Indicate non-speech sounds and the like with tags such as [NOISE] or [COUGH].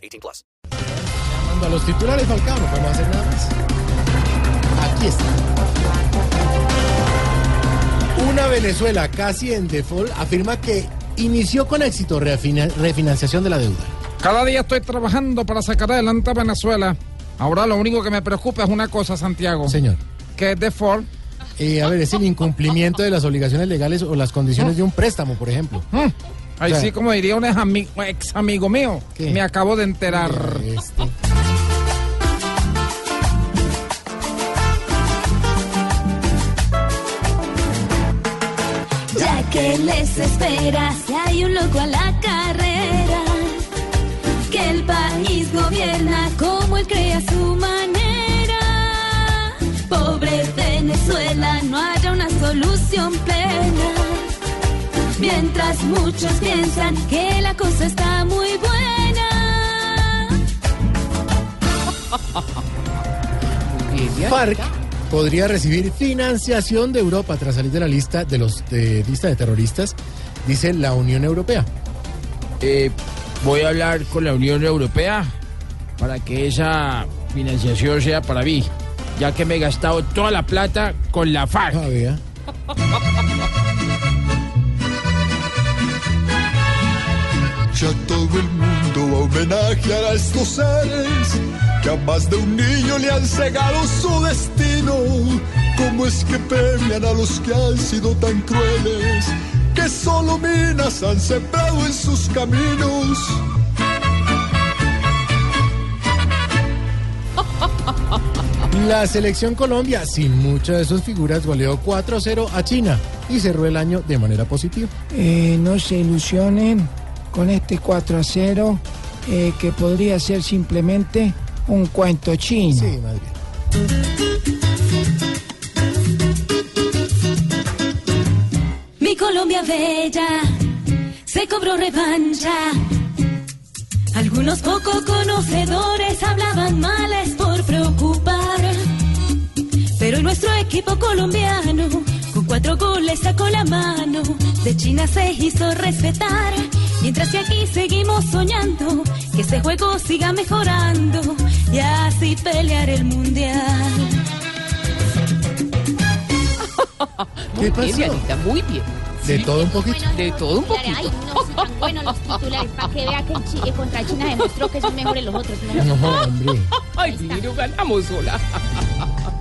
18 plus. Cuando a los titulares Falcao no podemos hacer nada más. Aquí está. Una Venezuela casi en default afirma que inició con éxito refina- refinanciación de la deuda. Cada día estoy trabajando para sacar adelante a Venezuela. Ahora lo único que me preocupa es una cosa, Santiago. Señor, Que es default. eh, a ver, es el incumplimiento de las obligaciones legales o las condiciones de un préstamo, por ejemplo. Mm. Ahí sí, como diría un ex, ami- ex amigo mío. ¿Qué? Me acabo de enterar. Este. Ya que les espera si hay un loco a la carrera, que el país gobierna como él cree a su manera. Pobre Venezuela, no haya una solución plena. Mientras muchos piensan que la cosa está muy buena. FARC podría recibir financiación de Europa tras salir de la lista de los de lista de terroristas, dice la Unión Europea. Eh, voy a hablar con la Unión Europea para que esa financiación sea para mí, ya que me he gastado toda la plata con la FARC. Ah, [LAUGHS] Ya todo el mundo va a homenajear a estos seres que a más de un niño le han cegado su destino. ¿Cómo es que premian a los que han sido tan crueles que solo minas han sembrado en sus caminos? La selección Colombia, sin muchas de sus figuras, goleó 4-0 a China y cerró el año de manera positiva. Eh, no se ilusionen con este 4 a 0, eh, que podría ser simplemente un cuento chino. Sí. Mi Colombia bella se cobró revancha. Algunos poco conocedores hablaban males por preocupar. Pero nuestro equipo colombiano con cuatro goles sacó la mano. De China se hizo respetar. Mientras que aquí seguimos soñando que este juego siga mejorando y así pelear el mundial. [LAUGHS] ¿Qué Muy bien? Dianita, muy bien. De todo un poquito. De todo un poquito. Ay, no, sí, tan buenos los titulares, para que vea que el Chi- eh, contra China demostró que son mejores los otros. ¿no? No, hombre. [LAUGHS] Ay, Divino, ganamos sola. [LAUGHS]